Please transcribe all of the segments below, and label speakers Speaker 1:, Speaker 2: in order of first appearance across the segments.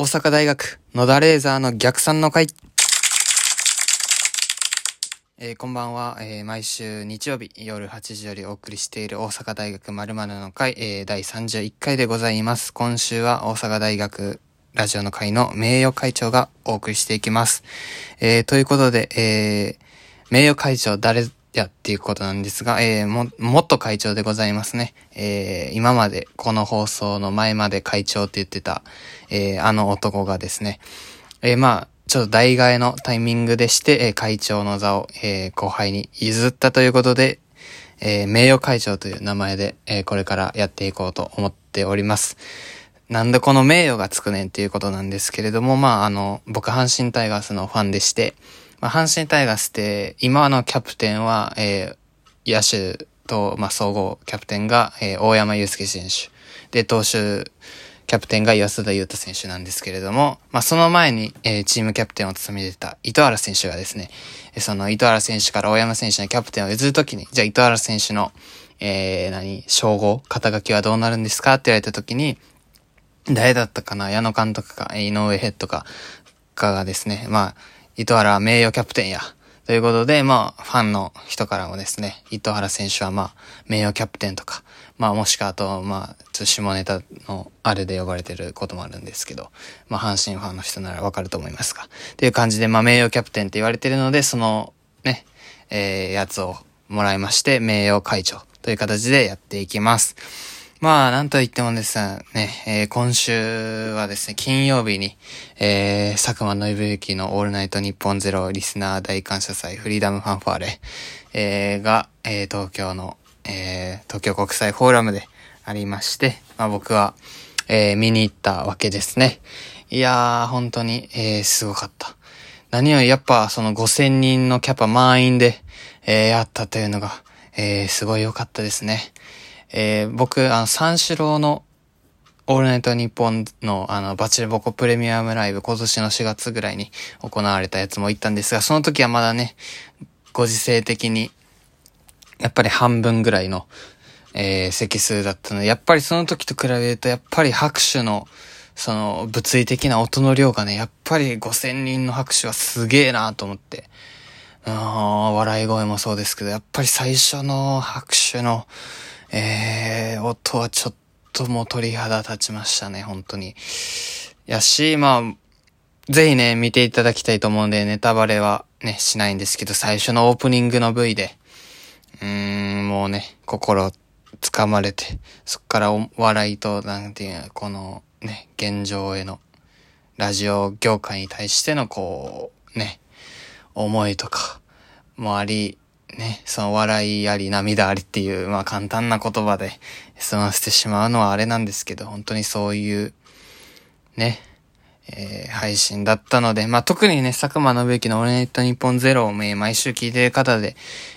Speaker 1: 大阪大学野田レーザーの逆算の会。えー、こんばんは、えー、毎週日曜日夜8時よりお送りしている大阪大学〇〇の会、えー、第31回でございます。今週は大阪大学ラジオの会の名誉会長がお送りしていきます。えー、ということで、えー、名誉会長誰やっていうことなんですが、えー、も、もっと会長でございますね。えー、今までこの放送の前まで会長って言ってた、えー、あの男がですね、えー、まあ、ちょっと代替えのタイミングでして、えー、会長の座を、えー、後輩に譲ったということで、えー、名誉会長という名前で、えー、これからやっていこうと思っております。なんでこの名誉がつくねんっていうことなんですけれども、まあ、あの、僕、阪神タイガースのファンでして、まあ、阪神タイガースって、今のキャプテンは、えー、野手と、まあ、総合キャプテンが、えー、大山祐介選手。で、投手、キャプテンが安田優太選手なんですけれども、まあ、その前に、えー、チームキャプテンを務めてた糸原選手がですね、その糸原選手から大山選手のキャプテンを譲るときに、じゃあ糸原選手の、えー、何、称号、肩書きはどうなるんですか？って言われたときに、誰だったかな？矢野監督か、井上ヘッドか、かがですね、まあ、糸原名誉キャプテンや。ということで、まあ、ファンの人からもですね、糸原選手はまあ、名誉キャプテンとか、まあ、もしくはあと、まあ、ちょっと下ネタのあれで呼ばれてることもあるんですけど、まあ、阪神ファンの人ならわかると思いますが、っていう感じで、まあ、名誉キャプテンって言われてるので、その、ね、えー、やつをもらいまして、名誉会長という形でやっていきます。まあ、なんと言ってもですね、えー、今週はですね、金曜日に、えー、佐久間信之のオールナイトニッポンゼロリスナー大感謝祭フリーダムファンファーレ、えー、が、えー、東京の、えー、東京国際フォーラムでありまして、まあ僕は、えー、見に行ったわけですね。いやー、本当に、えー、すごかった。何よりやっぱその5000人のキャパ満員で、えー、やったというのが、えー、すごい良かったですね。えー、僕、あの、三四郎のオールナイトニッポンのあの、バチルボコプレミアムライブ今年の4月ぐらいに行われたやつも行ったんですが、その時はまだね、ご時世的に、やっぱり半分ぐらいの、えー、席数だったので、やっぱりその時と比べると、やっぱり拍手の、その、物理的な音の量がね、やっぱり5000人の拍手はすげえなと思って、うん、笑い声もそうですけど、やっぱり最初の拍手の、えー、音はちょっともう鳥肌立ちましたね、本当に。やし、まあ、ぜひね、見ていただきたいと思うんで、ネタバレはね、しないんですけど、最初のオープニングの V で、うーん、もうね、心掴まれて、そっからお笑いと、なんていう、このね、現状への、ラジオ業界に対してのこう、ね、思いとかもあり、ね、その笑いあり涙ありっていう、まあ簡単な言葉で済ませてしまうのはあれなんですけど、本当にそういう、ね、えー、配信だったので、まあ特にね、佐久間信之のオールネット日本ゼロを、ね、毎週聞いてる方で、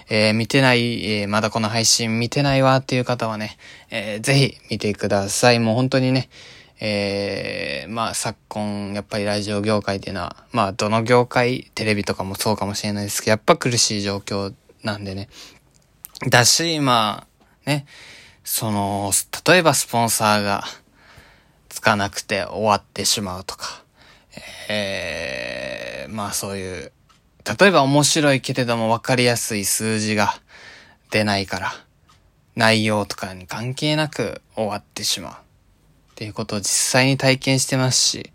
Speaker 1: えー、見てない、えー、まだこの配信見てないわっていう方はね、えー、ぜひ見てください。もう本当にね、えー、まあ昨今、やっぱりラジオ業界っていうのは、まあどの業界、テレビとかもそうかもしれないですけど、やっぱ苦しい状況なんでね。だし、まあ、ね、その、例えばスポンサーがつかなくて終わってしまうとか、えー、まあそういう、例えば面白いけれども分かりやすい数字が出ないから、内容とかに関係なく終わってしまう。っていうことを実際に体験してますし、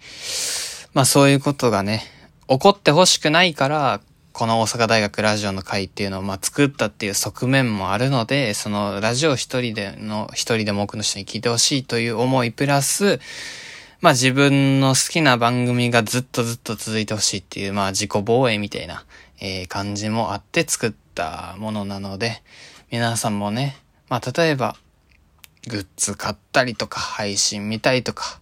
Speaker 1: まあそういうことがね、起こってほしくないから、この大阪大学ラジオの会っていうのをまあ作ったっていう側面もあるので、そのラジオ一人での、一人でも多くの人に聞いてほしいという思いプラス、まあ自分の好きな番組がずっとずっと続いてほしいっていう、まあ自己防衛みたいな、えー、感じもあって作ったものなので、皆さんもね、まあ例えば、グッズ買ったりとか、配信見たいとか、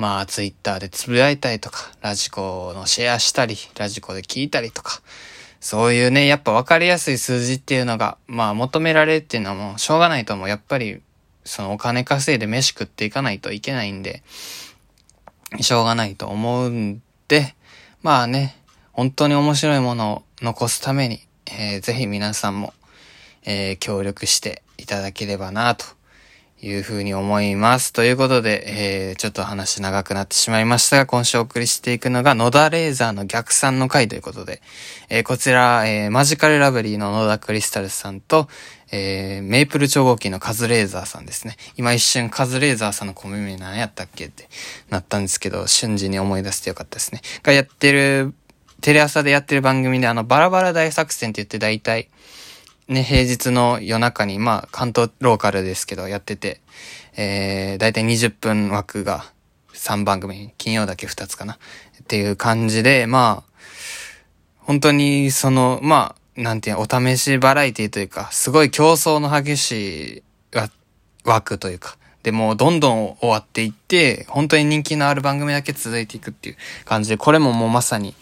Speaker 1: まあ、ツイッターでつぶやいたりとか、ラジコのシェアしたり、ラジコで聞いたりとか、そういうね、やっぱ分かりやすい数字っていうのが、まあ求められるっていうのはもうしょうがないと思う。やっぱり、そのお金稼いで飯食っていかないといけないんで、しょうがないと思うんで、まあね、本当に面白いものを残すために、えー、ぜひ皆さんも、えー、協力していただければな、というふうに思います。ということで、えー、ちょっと話長くなってしまいましたが、今週お送りしていくのが、野田レーザーの逆算の回ということで、えー、こちら、えー、マジカルラブリーの野田クリスタルさんと、えー、メイプル超合金のカズレーザーさんですね。今一瞬カズレーザーさんのコンビ名何やったっけってなったんですけど、瞬時に思い出してよかったですね。がやってる、テレ朝でやってる番組で、あの、バラバラ大作戦って言って大体、ね、平日の夜中に、まあ、関東ローカルですけど、やってて、えー、だいたい20分枠が3番組、金曜だけ2つかな。っていう感じで、まあ、本当に、その、まあ、なんていうお試しバラエティというか、すごい競争の激しい枠というか、で、もうどんどん終わっていって、本当に人気のある番組だけ続いていくっていう感じで、これももうまさに、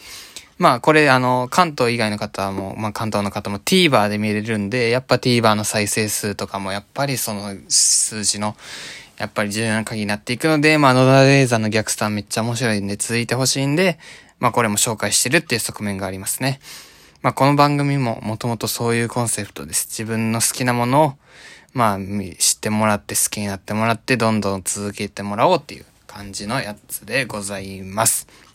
Speaker 1: まあこれあの、関東以外の方も、まあ関東の方も TVer で見れるんで、やっぱ TVer の再生数とかもやっぱりその数字の、やっぱり重要な鍵になっていくので、まあ野田レーザーの逆算めっちゃ面白いんで続いてほしいんで、まあこれも紹介してるっていう側面がありますね。まあこの番組ももともとそういうコンセプトです。自分の好きなものを、まあ知ってもらって好きになってもらってどんどん続けてもらおうっていう感じのやつでございます。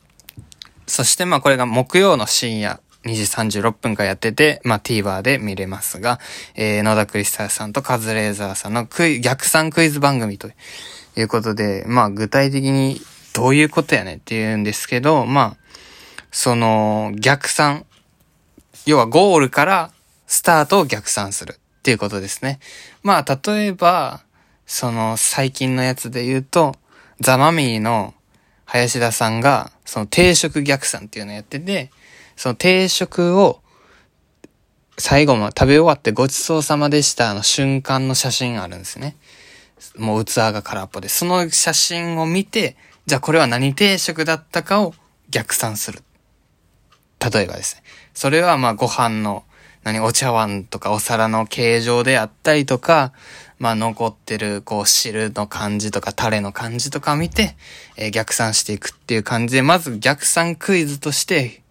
Speaker 1: そしてまあこれが木曜の深夜2時36分からやってて、まあ TVer で見れますが、えー、野田クリスタルさんとカズレーザーさんのクイ逆算クイズ番組ということで、まあ具体的にどういうことやねって言うんですけど、まあ、その逆算、要はゴールからスタートを逆算するっていうことですね。まあ例えば、その最近のやつで言うと、ザ・マミーの林田さんが、その定食逆算っていうのをやってて、その定食を最後も食べ終わってごちそうさまでしたの瞬間の写真があるんですね。もう器が空っぽで。その写真を見て、じゃあこれは何定食だったかを逆算する。例えばですね。それはまあご飯の何、お茶碗とかお皿の形状であったりとか、まあ残ってるこう汁の感じとかタレの感じとか見て、えー、逆算していくっていう感じで、まず逆算クイズとして、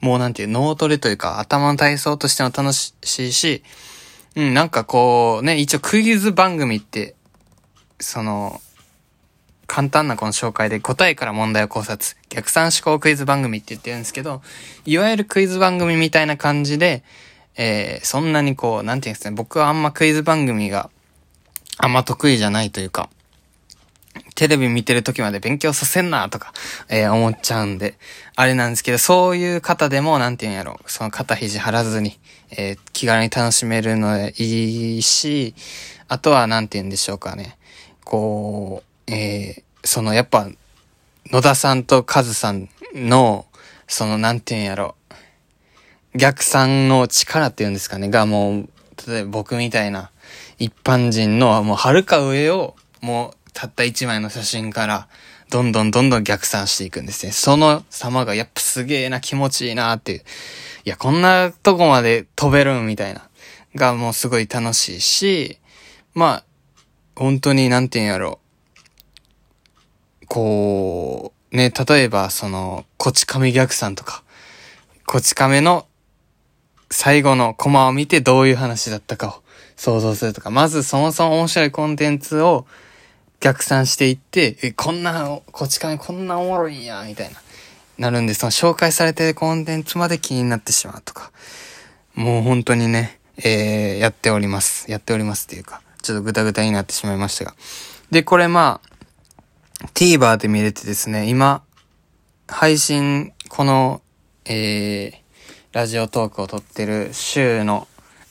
Speaker 1: もうなんていう脳トレというか頭の体操としても楽しいし、うん、なんかこうね、一応クイズ番組って、その、簡単なこの紹介で答えから問題を考察、逆算思考クイズ番組って言ってるんですけど、いわゆるクイズ番組みたいな感じで、えー、そんなにこう、なんていうんですね、僕はあんまクイズ番組があんま得意じゃないというか、テレビ見てる時まで勉強させんなとか、えー、思っちゃうんで、あれなんですけど、そういう方でも、なんて言うんやろ、その肩肘張らずに、えー、気軽に楽しめるのでいいし、あとは、なんて言うんでしょうかね。こう、えー、そのやっぱ、野田さんとカズさんの、その、なんて言うんやろ、逆算の力っていうんですかね、がもう、例えば僕みたいな、一般人のもう遥か上をもうたった一枚の写真からどんどんどんどん逆算していくんですね。その様がやっぱすげえな気持ちいいなっていう。いや、こんなとこまで飛べるみたいな。がもうすごい楽しいし、まあ、本当になんて言うんやろうこう、ね、例えばその、こち亀逆算とか、こち亀の最後のコマを見てどういう話だったかを想像するとか、まずそもそも面白いコンテンツを逆算していって、え、こんな、こっち亀こんなおもろいんや、みたいな、なるんで、その紹介されてるコンテンツまで気になってしまうとか、もう本当にね、えー、やっております。やっておりますっていうか、ちょっとグダグダになってしまいましたが。で、これまあ、TVer で見れてですね、今、配信、この、えー、ラジオトークを撮ってる週の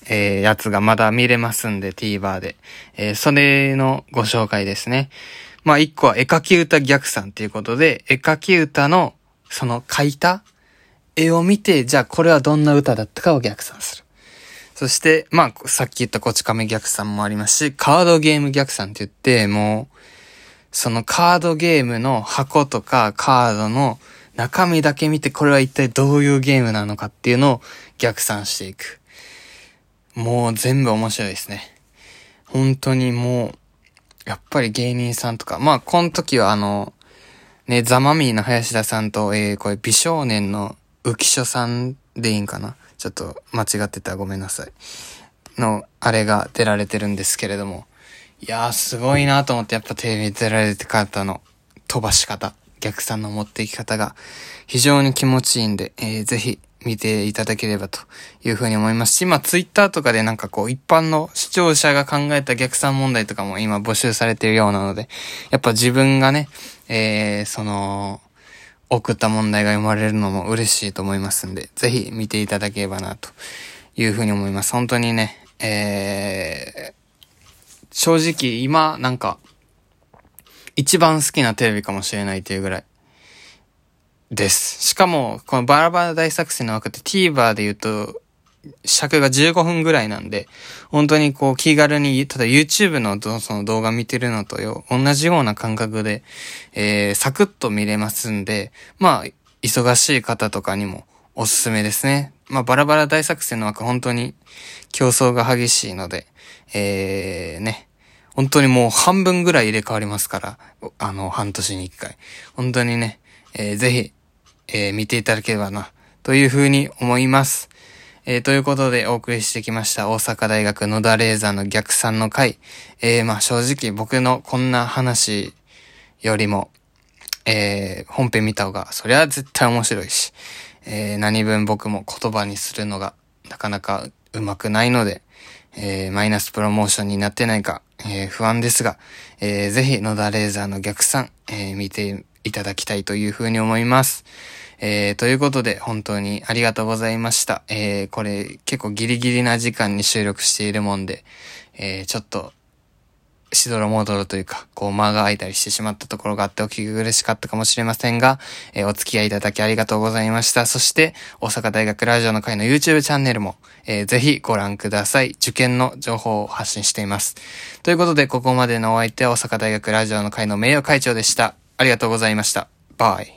Speaker 1: えー、やつがまだ見れますんで、TVer で。えー、それのご紹介ですね。まあ、一個は絵描き歌逆算っていうことで、絵描き歌の、その描いた絵を見て、じゃあこれはどんな歌だったかを逆算する。そして、まあ、さっき言ったこち亀逆算もありますし、カードゲーム逆算って言って、もう、そのカードゲームの箱とかカードの中身だけ見て、これは一体どういうゲームなのかっていうのを逆算していく。もう全部面白いですね。本当にもう、やっぱり芸人さんとか、まあ、この時はあの、ね、ザマミーの林田さんと、えー、これ美少年の浮所さんでいいんかなちょっと間違ってたらごめんなさい。の、あれが出られてるんですけれども、いやー、すごいなと思って、やっぱテレビ出られて方の飛ばし方、逆算の持っていき方が非常に気持ちいいんで、えー、ぜひ見ていただければというふうに思いますし、今ツイッターとかでなんかこう一般の視聴者が考えた逆算問題とかも今募集されているようなので、やっぱ自分がね、えー、その、送った問題が生まれるのも嬉しいと思いますんで、ぜひ見ていただければなというふうに思います。本当にね、えー、正直今なんか一番好きなテレビかもしれないというぐらいです。しかも、このバラバラ大作戦の枠って TVer で言うと、尺が15分ぐらいなんで、本当にこう気軽に、ただ YouTube のその動画見てるのとよ、同じような感覚で、えー、サクッと見れますんで、まあ、忙しい方とかにもおすすめですね。まあ、バラバラ大作戦の枠本当に競争が激しいので、えー、ね、本当にもう半分ぐらい入れ替わりますから、あの、半年に一回。本当にね、えー、ぜひ、えー、見ていただければな、というふうに思います。えー、ということでお送りしてきました大阪大学野田レーザーの逆算の回。えー、まあ正直僕のこんな話よりも、えー、本編見た方がそりゃ絶対面白いし、えー、何分僕も言葉にするのがなかなかうまくないので、えー、マイナスプロモーションになってないか、えー、不安ですが、えー、ぜひ野田レーザーの逆算、え、見ていただきたいというふうに思います。え、ということで、本当にありがとうございました。え、これ、結構ギリギリな時間に収録しているもんで、え、ちょっと、しどろもどろというか、こう間が空いたりしてしまったところがあってお聞き苦しかったかもしれませんが、えー、お付き合いいただきありがとうございました。そして、大阪大学ラジオの会の YouTube チャンネルも、えー、ぜひご覧ください。受験の情報を発信しています。ということで、ここまでのお相手は大阪大学ラジオの会の名誉会長でした。ありがとうございました。バイ。